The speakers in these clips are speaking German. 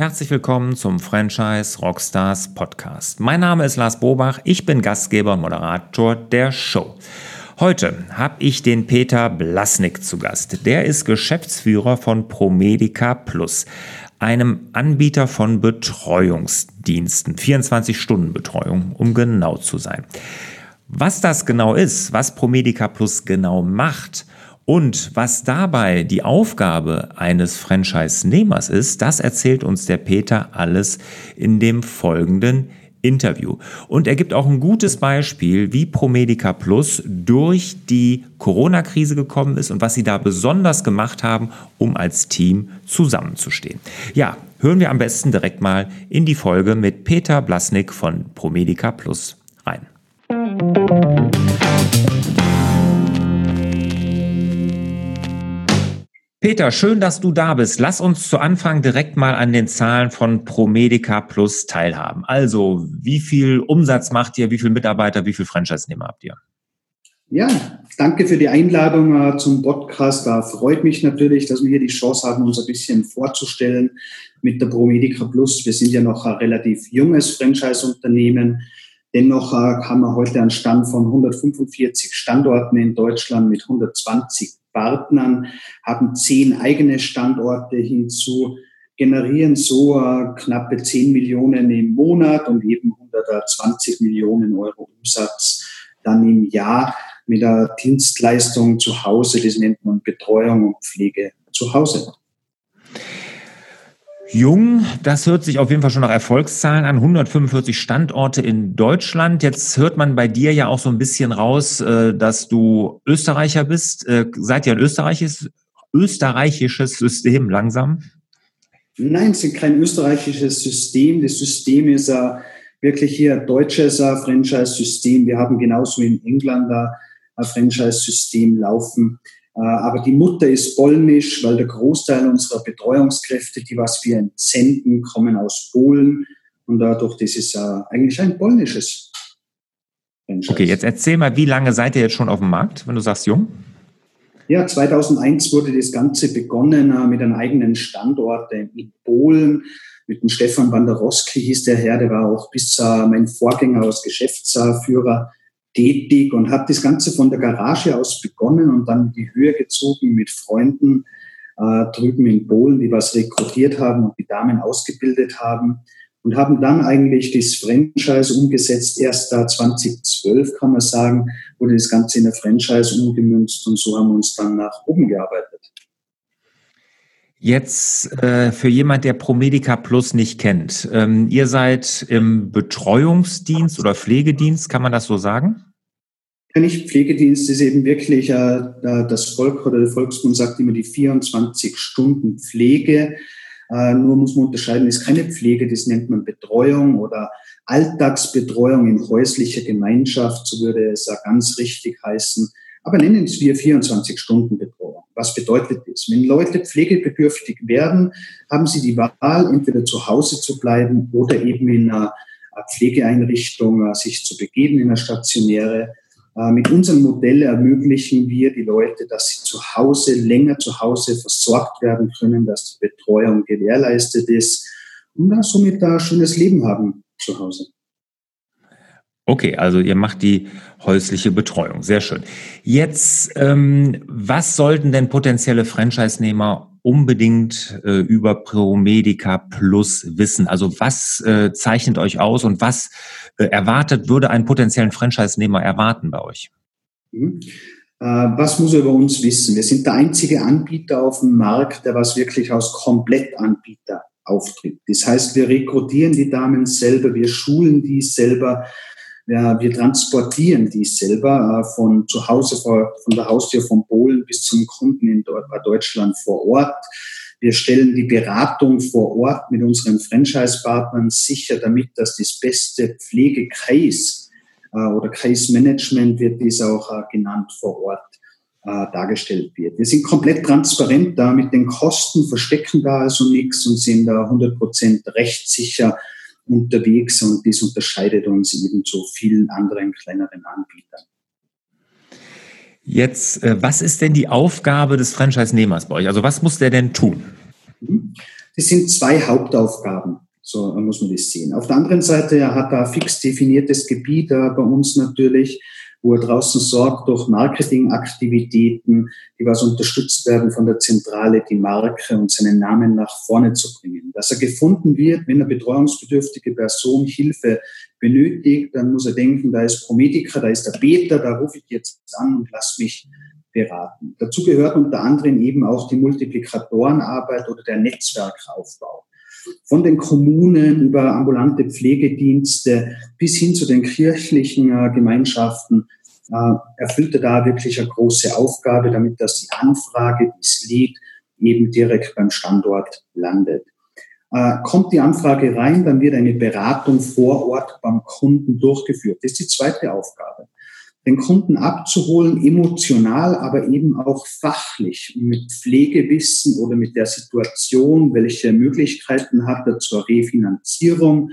Herzlich willkommen zum Franchise Rockstars Podcast. Mein Name ist Lars Bobach, ich bin Gastgeber und Moderator der Show. Heute habe ich den Peter Blasnik zu Gast. Der ist Geschäftsführer von Promedica Plus, einem Anbieter von Betreuungsdiensten, 24-Stunden-Betreuung, um genau zu sein. Was das genau ist, was Promedica Plus genau macht und was dabei die Aufgabe eines Franchise-Nehmers ist, das erzählt uns der Peter alles in dem folgenden Interview. Und er gibt auch ein gutes Beispiel, wie Promedica Plus durch die Corona-Krise gekommen ist und was sie da besonders gemacht haben, um als Team zusammenzustehen. Ja, hören wir am besten direkt mal in die Folge mit Peter Blasnik von Promedica Plus rein. Peter, schön, dass du da bist. Lass uns zu Anfang direkt mal an den Zahlen von Promedica Plus teilhaben. Also, wie viel Umsatz macht ihr, wie viele Mitarbeiter, wie viele Franchise-Nehmer habt ihr? Ja, danke für die Einladung äh, zum Podcast. Da freut mich natürlich, dass wir hier die Chance haben, uns ein bisschen vorzustellen mit der Promedica Plus. Wir sind ja noch ein relativ junges Franchise-Unternehmen. Dennoch äh, haben wir heute einen Stand von 145 Standorten in Deutschland mit 120 Partnern, haben zehn eigene Standorte hinzu, generieren so äh, knappe 10 Millionen im Monat und eben 120 Millionen Euro Umsatz dann im Jahr mit der Dienstleistung zu Hause, das nennt man Betreuung und Pflege zu Hause. Jung, das hört sich auf jeden Fall schon nach Erfolgszahlen an. 145 Standorte in Deutschland. Jetzt hört man bei dir ja auch so ein bisschen raus, äh, dass du Österreicher bist. Äh, seid ihr ein österreichisches, österreichisches System langsam? Nein, es ist kein österreichisches System. Das System ist uh, wirklich hier ein deutsches Franchise-System. Wir haben genauso in England ein Franchise-System laufen. Äh, aber die Mutter ist polnisch, weil der Großteil unserer Betreuungskräfte, die was wir entsenden, kommen aus Polen. Und dadurch, das ist eigentlich ein polnisches. Franchise. Okay, jetzt erzähl mal, wie lange seid ihr jetzt schon auf dem Markt, wenn du sagst jung? Ja, 2001 wurde das Ganze begonnen äh, mit einem eigenen Standort in Polen. Mit dem Stefan Banderowski hieß der Herr, der war auch bis mein Vorgänger als Geschäftsführer tätig und habe das Ganze von der Garage aus begonnen und dann in die Höhe gezogen mit Freunden äh, drüben in Polen, die was rekrutiert haben und die Damen ausgebildet haben und haben dann eigentlich das Franchise umgesetzt. Erst da 2012 kann man sagen, wurde das Ganze in der Franchise umgemünzt und so haben wir uns dann nach oben gearbeitet. Jetzt äh, für jemand, der Promedica Plus nicht kennt. Ähm, ihr seid im Betreuungsdienst oder Pflegedienst, kann man das so sagen? Ja, nicht Pflegedienst ist eben wirklich äh, das Volk oder der Volksmund sagt immer die 24 Stunden Pflege. Äh, nur muss man unterscheiden, ist keine Pflege, das nennt man Betreuung oder Alltagsbetreuung in häuslicher Gemeinschaft, so würde es ganz richtig heißen. Aber nennen es wir 24 Stunden Betreuung. Was bedeutet das? Wenn Leute pflegebedürftig werden, haben sie die Wahl, entweder zu Hause zu bleiben oder eben in einer Pflegeeinrichtung äh, sich zu begeben, in einer stationäre. Äh, mit unserem Modell ermöglichen wir die Leute, dass sie zu Hause, länger zu Hause versorgt werden können, dass die Betreuung gewährleistet ist und somit ein schönes Leben haben zu Hause. Okay, also ihr macht die häusliche Betreuung. Sehr schön. Jetzt, ähm, was sollten denn potenzielle Franchise-Nehmer unbedingt äh, über ProMedica Plus wissen? Also was äh, zeichnet euch aus und was äh, erwartet, würde einen potenziellen Franchise-Nehmer erwarten bei euch? Mhm. Äh, was muss er über uns wissen? Wir sind der einzige Anbieter auf dem Markt, der was wirklich als Komplettanbieter auftritt. Das heißt, wir rekrutieren die Damen selber, wir schulen die selber, ja, wir transportieren die selber äh, von zu Hause, von der Haustür von Polen bis zum Kunden in Deutschland vor Ort. Wir stellen die Beratung vor Ort mit unseren Franchise-Partnern sicher, damit dass das beste Pflegecase äh, oder Case Management wird dies auch äh, genannt vor Ort dargestellt wird. Wir sind komplett transparent da mit den Kosten, verstecken da also nichts und sind da 100% rechtssicher unterwegs und das unterscheidet uns eben zu vielen anderen kleineren Anbietern. Jetzt, äh, was ist denn die Aufgabe des Franchise-Nehmers bei euch? Also was muss der denn tun? Mhm. Das sind zwei Hauptaufgaben. So muss man das sehen. Auf der anderen Seite er hat er fix definiertes Gebiet äh, bei uns natürlich, wo er draußen sorgt durch Marketingaktivitäten, die was unterstützt werden von der Zentrale, die Marke und seinen Namen nach vorne zu bringen. Dass er gefunden wird, wenn eine betreuungsbedürftige Person Hilfe benötigt, dann muss er denken, da ist Promedica, da ist der Beter, da rufe ich jetzt an und lass mich beraten. Dazu gehört unter anderem eben auch die Multiplikatorenarbeit oder der Netzwerkaufbau. Von den Kommunen über ambulante Pflegedienste bis hin zu den kirchlichen äh, Gemeinschaften äh, erfüllt er da wirklich eine große Aufgabe, damit dass die Anfrage, das Lied eben direkt beim Standort landet. Äh, kommt die Anfrage rein, dann wird eine Beratung vor Ort beim Kunden durchgeführt. Das ist die zweite Aufgabe den Kunden abzuholen, emotional, aber eben auch fachlich mit Pflegewissen oder mit der Situation, welche Möglichkeiten hat er zur Refinanzierung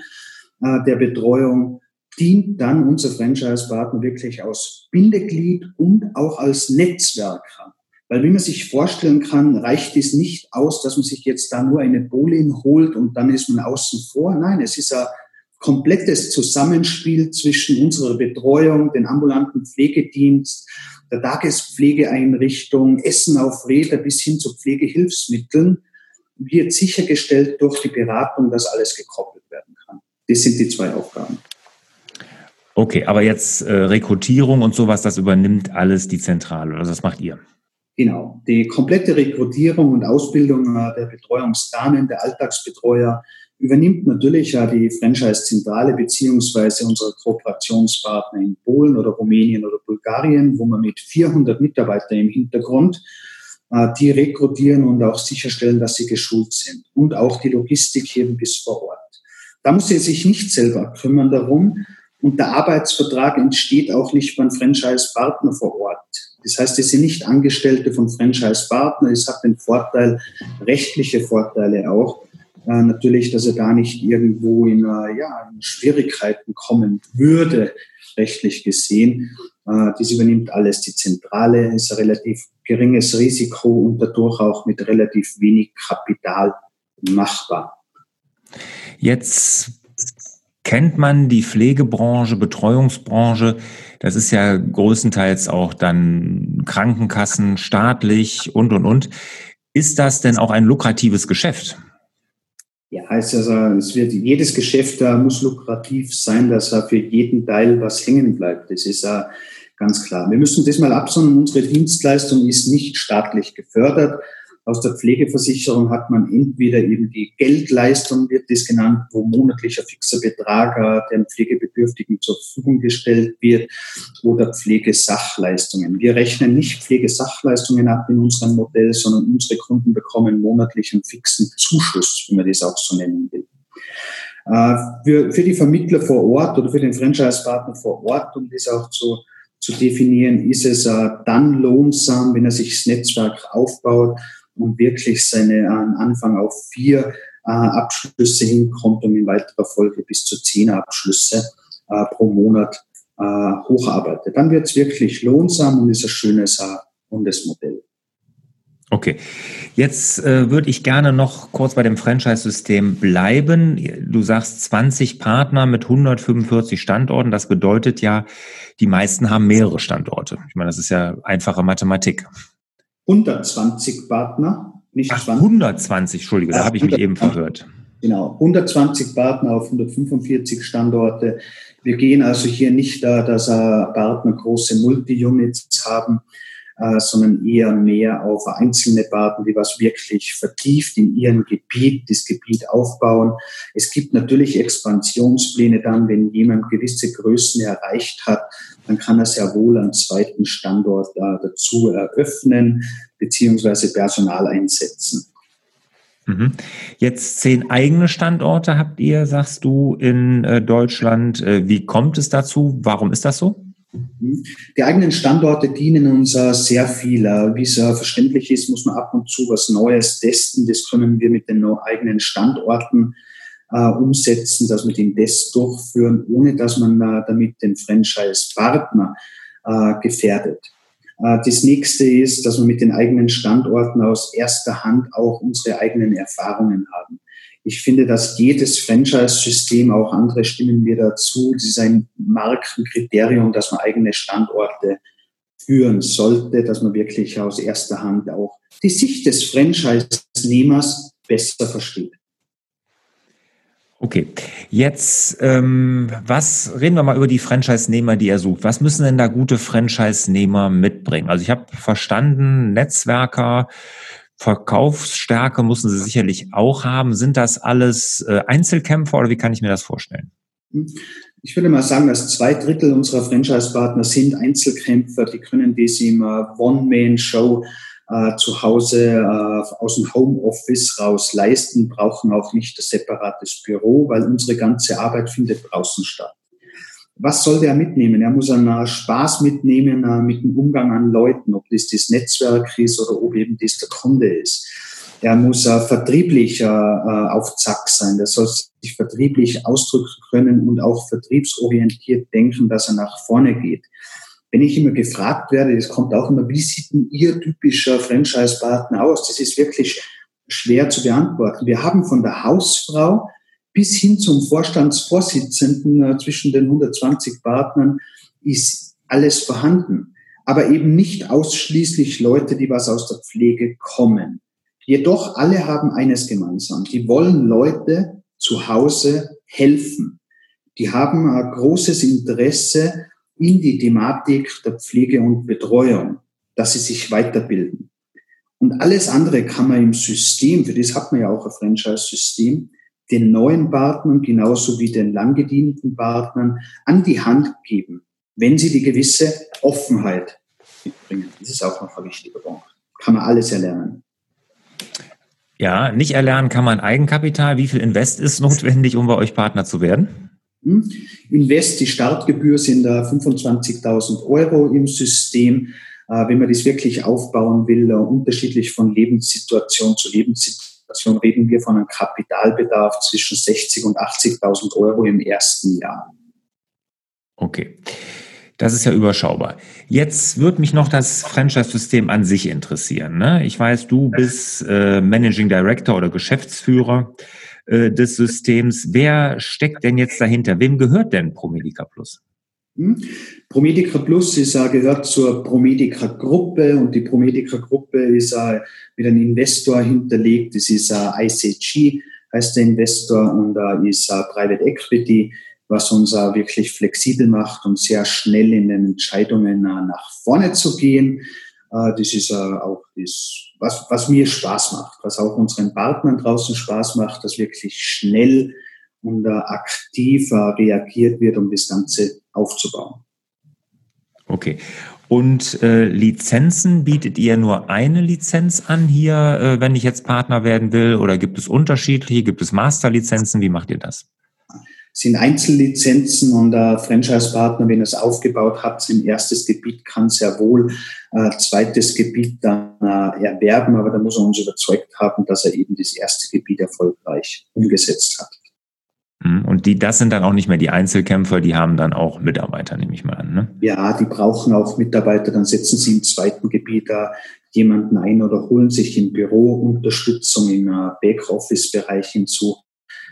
äh, der Betreuung, dient dann unser Franchise-Partner wirklich als Bindeglied und auch als Netzwerker. Weil wie man sich vorstellen kann, reicht es nicht aus, dass man sich jetzt da nur eine Bolin holt und dann ist man außen vor. Nein, es ist ein komplettes Zusammenspiel zwischen unserer Betreuung, den ambulanten Pflegedienst, der Tagespflegeeinrichtung, Essen auf Räder bis hin zu Pflegehilfsmitteln wird sichergestellt durch die Beratung, dass alles gekoppelt werden kann. Das sind die zwei Aufgaben. Okay, aber jetzt äh, Rekrutierung und sowas, das übernimmt alles die Zentrale, also das macht ihr? Genau, die komplette Rekrutierung und Ausbildung äh, der Betreuungsdamen, der Alltagsbetreuer, übernimmt natürlich ja die Franchise-Zentrale beziehungsweise unsere Kooperationspartner in Polen oder Rumänien oder Bulgarien, wo man mit 400 Mitarbeitern im Hintergrund äh, die rekrutieren und auch sicherstellen, dass sie geschult sind und auch die Logistik hier bis vor Ort. Da muss sie sich nicht selber kümmern darum und der Arbeitsvertrag entsteht auch nicht beim Franchise-Partner vor Ort. Das heißt, es sind nicht Angestellte von Franchise-Partner. Es hat den Vorteil, rechtliche Vorteile auch, äh, natürlich, dass er da nicht irgendwo in, äh, ja, in Schwierigkeiten kommen würde, rechtlich gesehen. Äh, dies übernimmt alles die Zentrale, ist ein relativ geringes Risiko und dadurch auch mit relativ wenig Kapital machbar. Jetzt kennt man die Pflegebranche, Betreuungsbranche. Das ist ja größtenteils auch dann Krankenkassen, staatlich und, und, und. Ist das denn auch ein lukratives Geschäft? Ja, heißt also, es wird jedes Geschäft da muss lukrativ sein, dass er für jeden Teil was hängen bleibt. Das ist ja ganz klar. Wir müssen das mal absondern. Unsere Dienstleistung ist nicht staatlich gefördert. Aus der Pflegeversicherung hat man entweder eben die Geldleistung, wird das genannt, wo monatlicher fixer Betrag äh, den Pflegebedürftigen zur Verfügung gestellt wird, oder Pflegesachleistungen. Wir rechnen nicht Pflegesachleistungen ab in unserem Modell, sondern unsere Kunden bekommen monatlich einen fixen Zuschuss, wie man das auch so nennen will. Äh, für, die Vermittler vor Ort oder für den Franchise-Partner vor Ort, um das auch zu, zu definieren, ist es uh, dann lohnsam, wenn er sich das Netzwerk aufbaut und wirklich seine Anfang auf vier äh, Abschlüsse hinkommt und in weiterer Folge bis zu zehn Abschlüsse äh, pro Monat äh, hocharbeitet. Dann wird es wirklich lohnsam und ist ein schönes Bundesmodell. Okay, jetzt äh, würde ich gerne noch kurz bei dem Franchise-System bleiben. Du sagst 20 Partner mit 145 Standorten. Das bedeutet ja, die meisten haben mehrere Standorte. Ich meine, das ist ja einfache Mathematik. 120 Partner, nicht Ach, 20. 120, Entschuldige, da habe ich mich eben verhört. Genau, 120 Partner auf 145 Standorte. Wir gehen also hier nicht da, dass Partner große Multi-Units haben, äh, sondern eher mehr auf einzelne Partner, die was wirklich vertieft in ihrem Gebiet, das Gebiet aufbauen. Es gibt natürlich Expansionspläne dann, wenn jemand gewisse Größen erreicht hat, dann kann er sehr wohl einen zweiten Standort äh, dazu eröffnen beziehungsweise Personal einsetzen. Mhm. Jetzt zehn eigene Standorte habt ihr, sagst du, in äh, Deutschland. Äh, wie kommt es dazu? Warum ist das so? Mhm. Die eigenen Standorte dienen uns sehr viel. Äh, wie es verständlich ist, muss man ab und zu was Neues testen. Das können wir mit den eigenen Standorten äh, umsetzen, dass wir den Test durchführen, ohne dass man damit den Franchise-Partner äh, gefährdet. Äh, das nächste ist, dass wir mit den eigenen Standorten aus erster Hand auch unsere eigenen Erfahrungen haben. Ich finde, dass jedes Franchise-System, auch andere stimmen mir dazu, das ist ein Markenkriterium, dass man eigene Standorte führen sollte, dass man wirklich aus erster Hand auch die Sicht des Franchise-Nehmers besser versteht. Okay, jetzt ähm, was reden wir mal über die Franchise-Nehmer, die er sucht. Was müssen denn da gute Franchise-Nehmer mitbringen? Also ich habe verstanden, Netzwerker, Verkaufsstärke müssen sie sicherlich auch haben. Sind das alles äh, Einzelkämpfer oder wie kann ich mir das vorstellen? Ich würde mal sagen, dass zwei Drittel unserer Franchise-Partner sind Einzelkämpfer. Die können diese im One-Man-Show äh, zu Hause äh, aus dem Homeoffice raus leisten, brauchen auch nicht das separates Büro, weil unsere ganze Arbeit findet draußen statt. Was soll der mitnehmen? Er muss einen äh, Spaß mitnehmen äh, mit dem Umgang an Leuten, ob das das Netzwerk ist oder ob eben das der Kunde ist. Er muss äh, vertrieblich auf Zack sein. Der soll sich vertrieblich ausdrücken können und auch vertriebsorientiert denken, dass er nach vorne geht wenn ich immer gefragt werde, das kommt auch immer, wie sieht denn Ihr typischer Franchise-Partner aus? Das ist wirklich schwer zu beantworten. Wir haben von der Hausfrau bis hin zum Vorstandsvorsitzenden äh, zwischen den 120 Partnern ist alles vorhanden. Aber eben nicht ausschließlich Leute, die was aus der Pflege kommen. Jedoch alle haben eines gemeinsam. Die wollen Leute zu Hause helfen. Die haben ein großes Interesse in die Thematik der Pflege und Betreuung, dass sie sich weiterbilden. Und alles andere kann man im System, für das hat man ja auch ein Franchise-System, den neuen Partnern genauso wie den langgedienten Partnern an die Hand geben, wenn sie die gewisse Offenheit mitbringen. Das ist auch noch ein wichtiger Punkt. Kann man alles erlernen. Ja, nicht erlernen kann man Eigenkapital. Wie viel Invest ist notwendig, um bei euch Partner zu werden? Hm? Invest, die Startgebühr sind da 25.000 Euro im System. Äh, wenn man das wirklich aufbauen will, unterschiedlich von Lebenssituation zu Lebenssituation, reden wir von einem Kapitalbedarf zwischen 60 und 80.000 Euro im ersten Jahr. Okay. Das ist ja überschaubar. Jetzt wird mich noch das Franchise-System an sich interessieren. Ne? Ich weiß, du bist äh, Managing Director oder Geschäftsführer. Äh, des Systems. Wer steckt denn jetzt dahinter? Wem gehört denn Promedica Plus? Hm? Promedica Plus ist, äh, gehört zur Promedica Gruppe und die Promedica Gruppe ist äh, mit einem Investor hinterlegt. Das ist äh, ICG, heißt der Investor, und äh, ist äh, Private Equity, was uns äh, wirklich flexibel macht und sehr schnell in den Entscheidungen äh, nach vorne zu gehen. Äh, das ist auch das was, was mir Spaß macht, was auch unseren Partnern draußen Spaß macht, dass wirklich schnell und äh, aktiv äh, reagiert wird, um das Ganze aufzubauen. Okay. Und äh, Lizenzen, bietet ihr nur eine Lizenz an hier, äh, wenn ich jetzt Partner werden will? Oder gibt es unterschiedliche? Gibt es Masterlizenzen? Wie macht ihr das? sind Einzellizenzen und der Franchise-Partner, wenn er es aufgebaut hat, sein erstes Gebiet kann sehr wohl äh, zweites Gebiet dann äh, erwerben, aber da muss er uns überzeugt haben, dass er eben das erste Gebiet erfolgreich umgesetzt hat. Mhm. Und die, das sind dann auch nicht mehr die Einzelkämpfer, die haben dann auch Mitarbeiter, nehme ich mal an. Ne? Ja, die brauchen auch Mitarbeiter. Dann setzen sie im zweiten Gebiet da jemanden ein oder holen sich im Büro Unterstützung im Backoffice-Bereich hinzu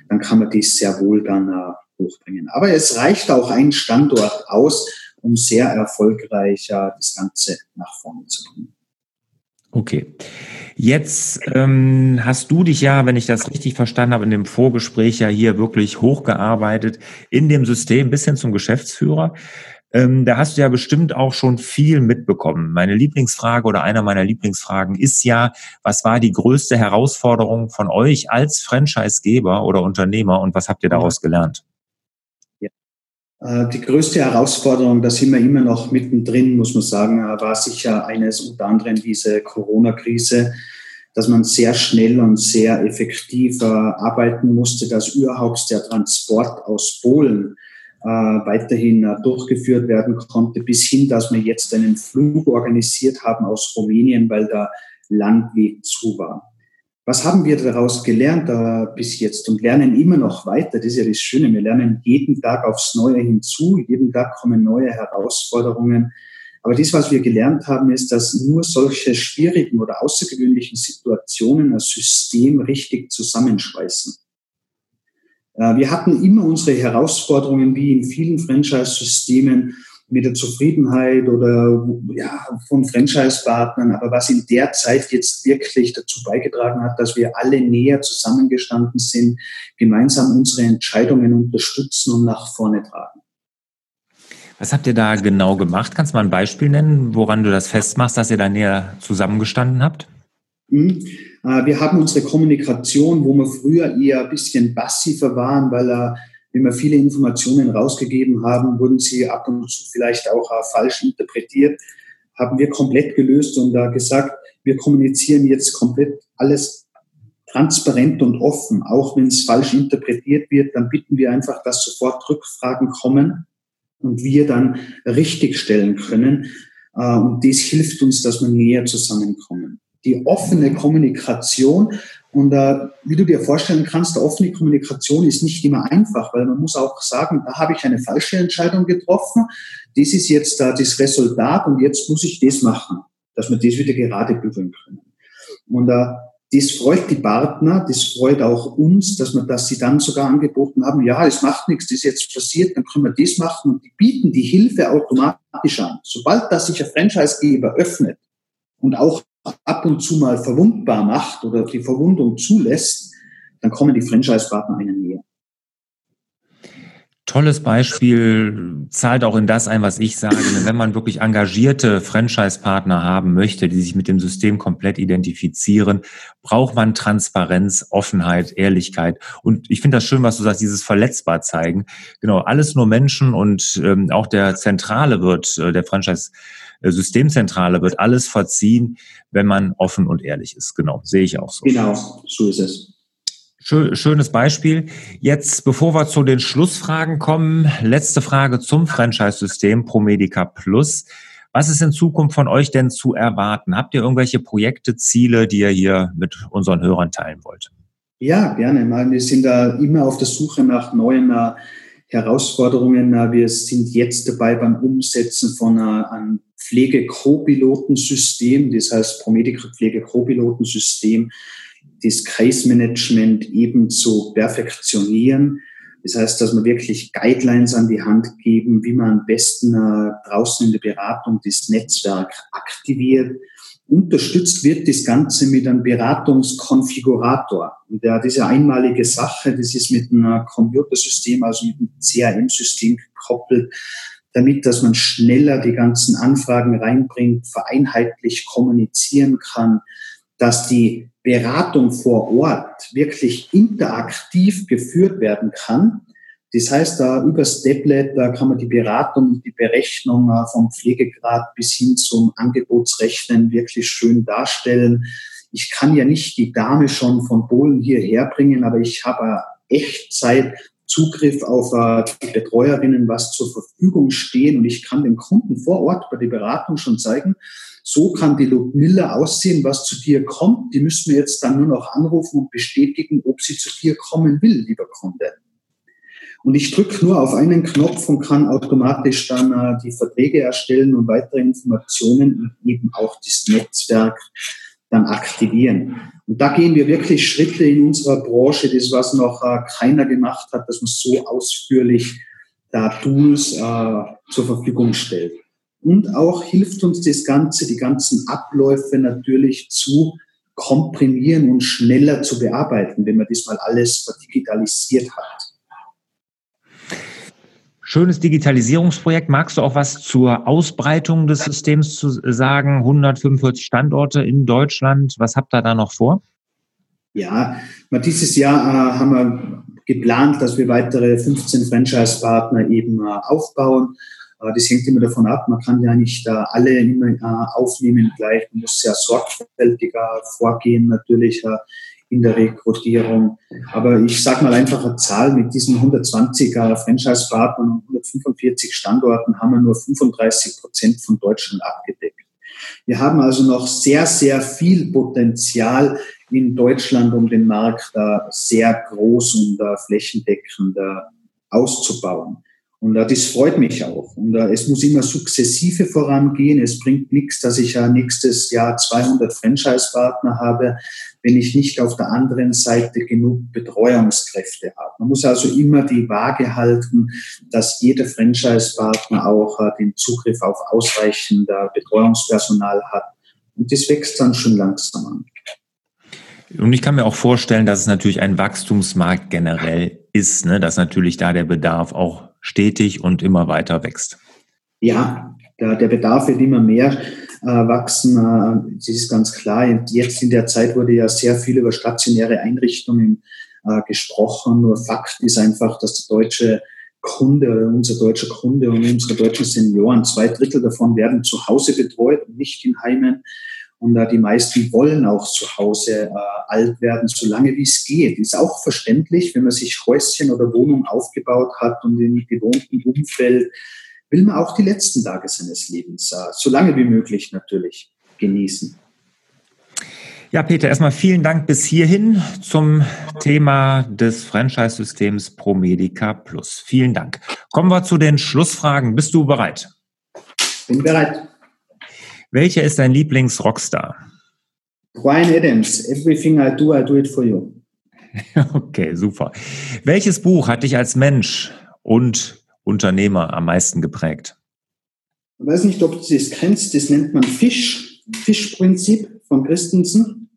dann kann man dies sehr wohl dann äh, hochbringen. Aber es reicht auch ein Standort aus, um sehr erfolgreich äh, das Ganze nach vorne zu bringen. Okay. Jetzt ähm, hast du dich ja, wenn ich das richtig verstanden habe, in dem Vorgespräch ja hier wirklich hochgearbeitet in dem System bis hin zum Geschäftsführer. Ähm, da hast du ja bestimmt auch schon viel mitbekommen. Meine Lieblingsfrage oder einer meiner Lieblingsfragen ist ja, was war die größte Herausforderung von euch als Franchisegeber oder Unternehmer und was habt ihr daraus gelernt? Äh, die größte Herausforderung, da sind wir immer noch mittendrin, muss man sagen, äh, war sicher eines unter anderem diese Corona-Krise, dass man sehr schnell und sehr effektiv äh, arbeiten musste, dass überhaupt der Transport aus Polen weiterhin durchgeführt werden konnte, bis hin, dass wir jetzt einen Flug organisiert haben aus Rumänien, weil der Landweg zu war. Was haben wir daraus gelernt äh, bis jetzt und lernen immer noch weiter? Das ist ja das Schöne. Wir lernen jeden Tag aufs Neue hinzu. Jeden Tag kommen neue Herausforderungen. Aber das, was wir gelernt haben, ist, dass nur solche schwierigen oder außergewöhnlichen Situationen ein System richtig zusammenschweißen. Äh, wir hatten immer unsere Herausforderungen, wie in vielen Franchise-Systemen, mit der Zufriedenheit oder ja, von Franchise-Partnern. Aber was in der Zeit jetzt wirklich dazu beigetragen hat, dass wir alle näher zusammengestanden sind, gemeinsam unsere Entscheidungen unterstützen und nach vorne tragen. Was habt ihr da genau gemacht? Kannst du mal ein Beispiel nennen, woran du das festmachst, dass ihr da näher zusammengestanden habt? Mhm. Äh, wir haben unsere Kommunikation, wo wir früher eher ein bisschen passiver waren, weil er wenn wir viele Informationen rausgegeben haben, wurden sie ab und zu vielleicht auch äh, falsch interpretiert, haben wir komplett gelöst und da gesagt, wir kommunizieren jetzt komplett alles transparent und offen. Auch wenn es falsch interpretiert wird, dann bitten wir einfach, dass sofort Rückfragen kommen und wir dann richtigstellen können. Äh, und das hilft uns, dass wir näher zusammenkommen. Die offene Kommunikation und äh, wie du dir vorstellen kannst, offene Kommunikation ist nicht immer einfach, weil man muss auch sagen, da habe ich eine falsche Entscheidung getroffen. Das ist jetzt äh, das Resultat und jetzt muss ich das machen, dass wir das wieder gerade bügeln können. Und äh, das freut die Partner, das freut auch uns, dass wir, dass sie dann sogar angeboten haben, ja, es macht nichts, das ist jetzt passiert, dann können wir das machen und die bieten die Hilfe automatisch an. Sobald das sich ein Franchisegeber öffnet und auch ab und zu mal verwundbar macht oder die Verwundung zulässt, dann kommen die Franchise-Partner einer näher. Tolles Beispiel, zahlt auch in das ein, was ich sage. Wenn man wirklich engagierte Franchise-Partner haben möchte, die sich mit dem System komplett identifizieren, braucht man Transparenz, Offenheit, Ehrlichkeit. Und ich finde das schön, was du sagst, dieses verletzbar zeigen. Genau, alles nur Menschen und ähm, auch der Zentrale wird, äh, der Franchise Systemzentrale wird alles verziehen, wenn man offen und ehrlich ist. Genau, sehe ich auch so. Genau, so ist es. Schönes Beispiel. Jetzt, bevor wir zu den Schlussfragen kommen, letzte Frage zum Franchise-System ProMedica Plus. Was ist in Zukunft von euch denn zu erwarten? Habt ihr irgendwelche Projekte, Ziele, die ihr hier mit unseren Hörern teilen wollt? Ja, gerne. Wir sind da immer auf der Suche nach neuen äh, Herausforderungen. Wir sind jetzt dabei beim Umsetzen von einem Pflege-Co-Pilotensystem, das heißt ProMedica Pflege-Co-Pilotensystem, das Case-Management eben zu perfektionieren. Das heißt, dass wir wirklich Guidelines an die Hand geben, wie man am besten äh, draußen in der Beratung das Netzwerk aktiviert. Unterstützt wird das Ganze mit einem Beratungskonfigurator. Und der, diese einmalige Sache, das ist mit einem Computersystem, also mit einem CRM-System gekoppelt, damit, dass man schneller die ganzen Anfragen reinbringt, vereinheitlich kommunizieren kann, dass die Beratung vor Ort wirklich interaktiv geführt werden kann. Das heißt, da über Steplet, da kann man die Beratung, die Berechnung äh, vom Pflegegrad bis hin zum Angebotsrechnen wirklich schön darstellen. Ich kann ja nicht die Dame schon von Polen hierher bringen, aber ich habe Echtzeit Zugriff auf äh, die Betreuerinnen was zur Verfügung stehen und ich kann dem Kunden vor Ort bei der Beratung schon zeigen, so kann die Ludmilla aussehen, was zu dir kommt. Die müssen wir jetzt dann nur noch anrufen und bestätigen, ob sie zu dir kommen will, lieber Kunde. Und ich drücke nur auf einen Knopf und kann automatisch dann äh, die Verträge erstellen und weitere Informationen und eben auch das Netzwerk dann aktivieren. Und da gehen wir wirklich Schritte in unserer Branche, das was noch äh, keiner gemacht hat, dass man so ausführlich da Tools äh, zur Verfügung stellt. Und auch hilft uns das Ganze, die ganzen Abläufe natürlich zu komprimieren und schneller zu bearbeiten, wenn man das mal alles digitalisiert hat. Schönes Digitalisierungsprojekt. Magst du auch was zur Ausbreitung des Systems zu sagen? 145 Standorte in Deutschland. Was habt ihr da noch vor? Ja, dieses Jahr äh, haben wir geplant, dass wir weitere 15 Franchise-Partner eben äh, aufbauen. Das hängt immer davon ab, man kann ja nicht alle immer äh, aufnehmen gleich, man muss sehr sorgfältiger vorgehen natürlich äh, in der Rekrutierung. Aber ich sage mal einfach eine Zahl, mit diesen 120er Franchise-Partnern und 145 Standorten haben wir nur 35 Prozent von Deutschland abgedeckt. Wir haben also noch sehr, sehr viel Potenzial in Deutschland, um den Markt sehr groß und flächendeckend auszubauen. Und das freut mich auch. Und es muss immer sukzessive vorangehen. Es bringt nichts, dass ich ja nächstes Jahr 200 Franchise-Partner habe, wenn ich nicht auf der anderen Seite genug Betreuungskräfte habe. Man muss also immer die Waage halten, dass jeder Franchise-Partner auch äh, den Zugriff auf ausreichend Betreuungspersonal hat. Und das wächst dann schon langsam an. Und ich kann mir auch vorstellen, dass es natürlich ein Wachstumsmarkt generell ist, ne? dass natürlich da der Bedarf auch stetig und immer weiter wächst. Ja, der, der Bedarf wird immer mehr äh, wachsen. Äh, das ist ganz klar. Jetzt in der Zeit wurde ja sehr viel über stationäre Einrichtungen äh, gesprochen. Nur Fakt ist einfach, dass der deutsche Kunde, unser deutscher Kunde und unsere deutschen Senioren, zwei Drittel davon werden zu Hause betreut und nicht in Heimen. Und äh, die meisten wollen auch zu Hause äh, alt werden, solange wie es geht. Ist auch verständlich, wenn man sich Häuschen oder Wohnung aufgebaut hat und im gewohnten Umfeld, will man auch die letzten Tage seines Lebens, äh, so lange wie möglich natürlich, genießen. Ja, Peter, erstmal vielen Dank bis hierhin zum Thema des Franchise-Systems ProMedica Plus. Vielen Dank. Kommen wir zu den Schlussfragen. Bist du bereit? Bin bereit. Welcher ist dein Lieblings-Rockstar? Brian Adams. Everything I do, I do it for you. Okay, super. Welches Buch hat dich als Mensch und Unternehmer am meisten geprägt? Ich weiß nicht, ob du das kennst. Das nennt man Fisch, Fischprinzip von Christensen.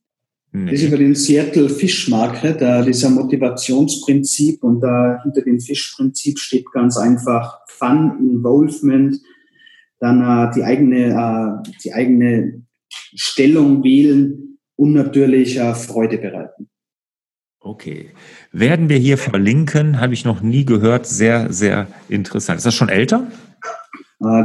Nee. Das ist über den Seattle Fish Market, da dieser Motivationsprinzip und da hinter dem Fischprinzip steht ganz einfach Fun, Involvement, dann äh, die eigene, äh, die eigene Stellung wählen und natürlich äh, Freude bereiten. Okay. Werden wir hier verlinken? Habe ich noch nie gehört. Sehr, sehr interessant. Ist das schon älter? Äh,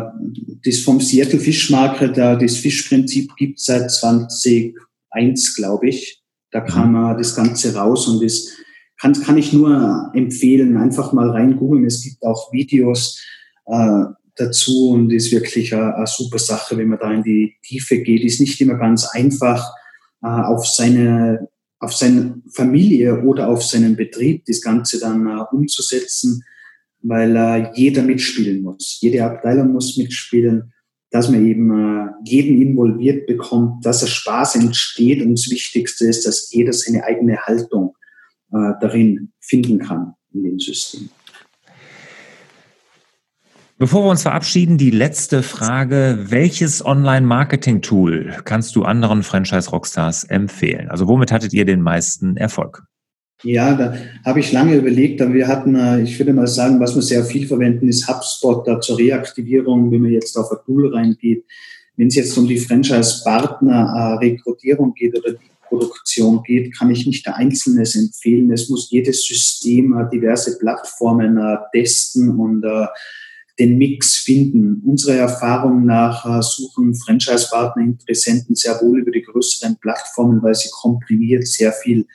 das vom Seattle Fish Market, äh, das Fischprinzip gibt es seit 2001, glaube ich. Da kam mhm. das Ganze raus und das kann, kann ich nur empfehlen. Einfach mal rein googeln. Es gibt auch Videos. Dazu und ist wirklich eine, eine, super Sache, wenn man da in die Tiefe geht. Ist nicht immer ganz einfach, äh, auf seine auf seine Familie oder auf seinen Betrieb das Ganze dann äh, umzusetzen, weil äh, jeder mitspielen muss. Jede Abteilung muss mitspielen, dass man eben äh, jeden involviert bekommt, dass er Spaß entsteht und das Wichtigste ist, dass jeder seine eigene Haltung äh, darin finden kann in dem System. Bevor wir uns verabschieden, die letzte Frage. Welches Online-Marketing-Tool kannst du anderen Franchise-Rockstars empfehlen? Also womit hattet ihr den meisten Erfolg? Ja, da habe ich lange überlegt, aber wir hatten, äh, ich würde mal sagen, was wir sehr viel verwenden, ist HubSpot da zur Reaktivierung, wenn man jetzt auf ein Tool reingeht. Wenn es jetzt um die Franchise-Partner-Rekrutierung geht oder die Produktion geht, kann ich nicht Einzelnes empfehlen. Es muss jedes System äh, diverse Plattformen äh, testen und den Mix finden. Unserer Erfahrung nach äh, suchen Franchise-Partner Interessenten sehr wohl über die größeren Plattformen, weil sie komprimiert sehr viel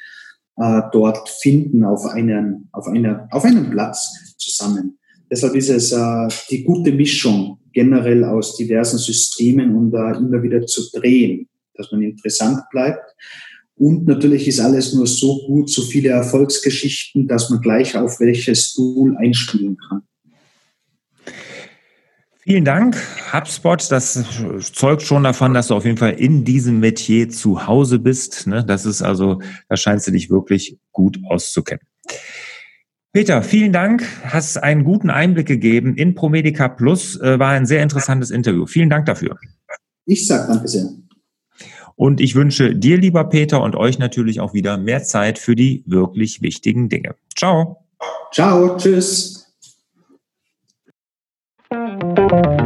äh, dort finden auf einen, auf, einer, auf einem Platz zusammen. Deshalb ist es äh, die gute Mischung generell aus diversen Systemen und da immer wieder zu drehen, dass man interessant bleibt. Und natürlich ist alles nur so gut, so viele Erfolgsgeschichten, dass man gleich auf welches Tool einspielen kann. Vielen Dank, HubSpot. Das zeugt schon davon, dass du auf jeden Fall in diesem Metier zu Hause bist. Ne? Das ist also, da scheinst du dich wirklich gut auszukennen. Peter, vielen Dank. Hast einen guten Einblick gegeben in Promedica Plus. Äh, war ein sehr interessantes Interview. Vielen Dank dafür. Ich sag danke sehr. Und ich wünsche dir, lieber Peter, und euch natürlich auch wieder mehr Zeit für die wirklich wichtigen Dinge. Ciao. Ciao. Tschüss. Thank you.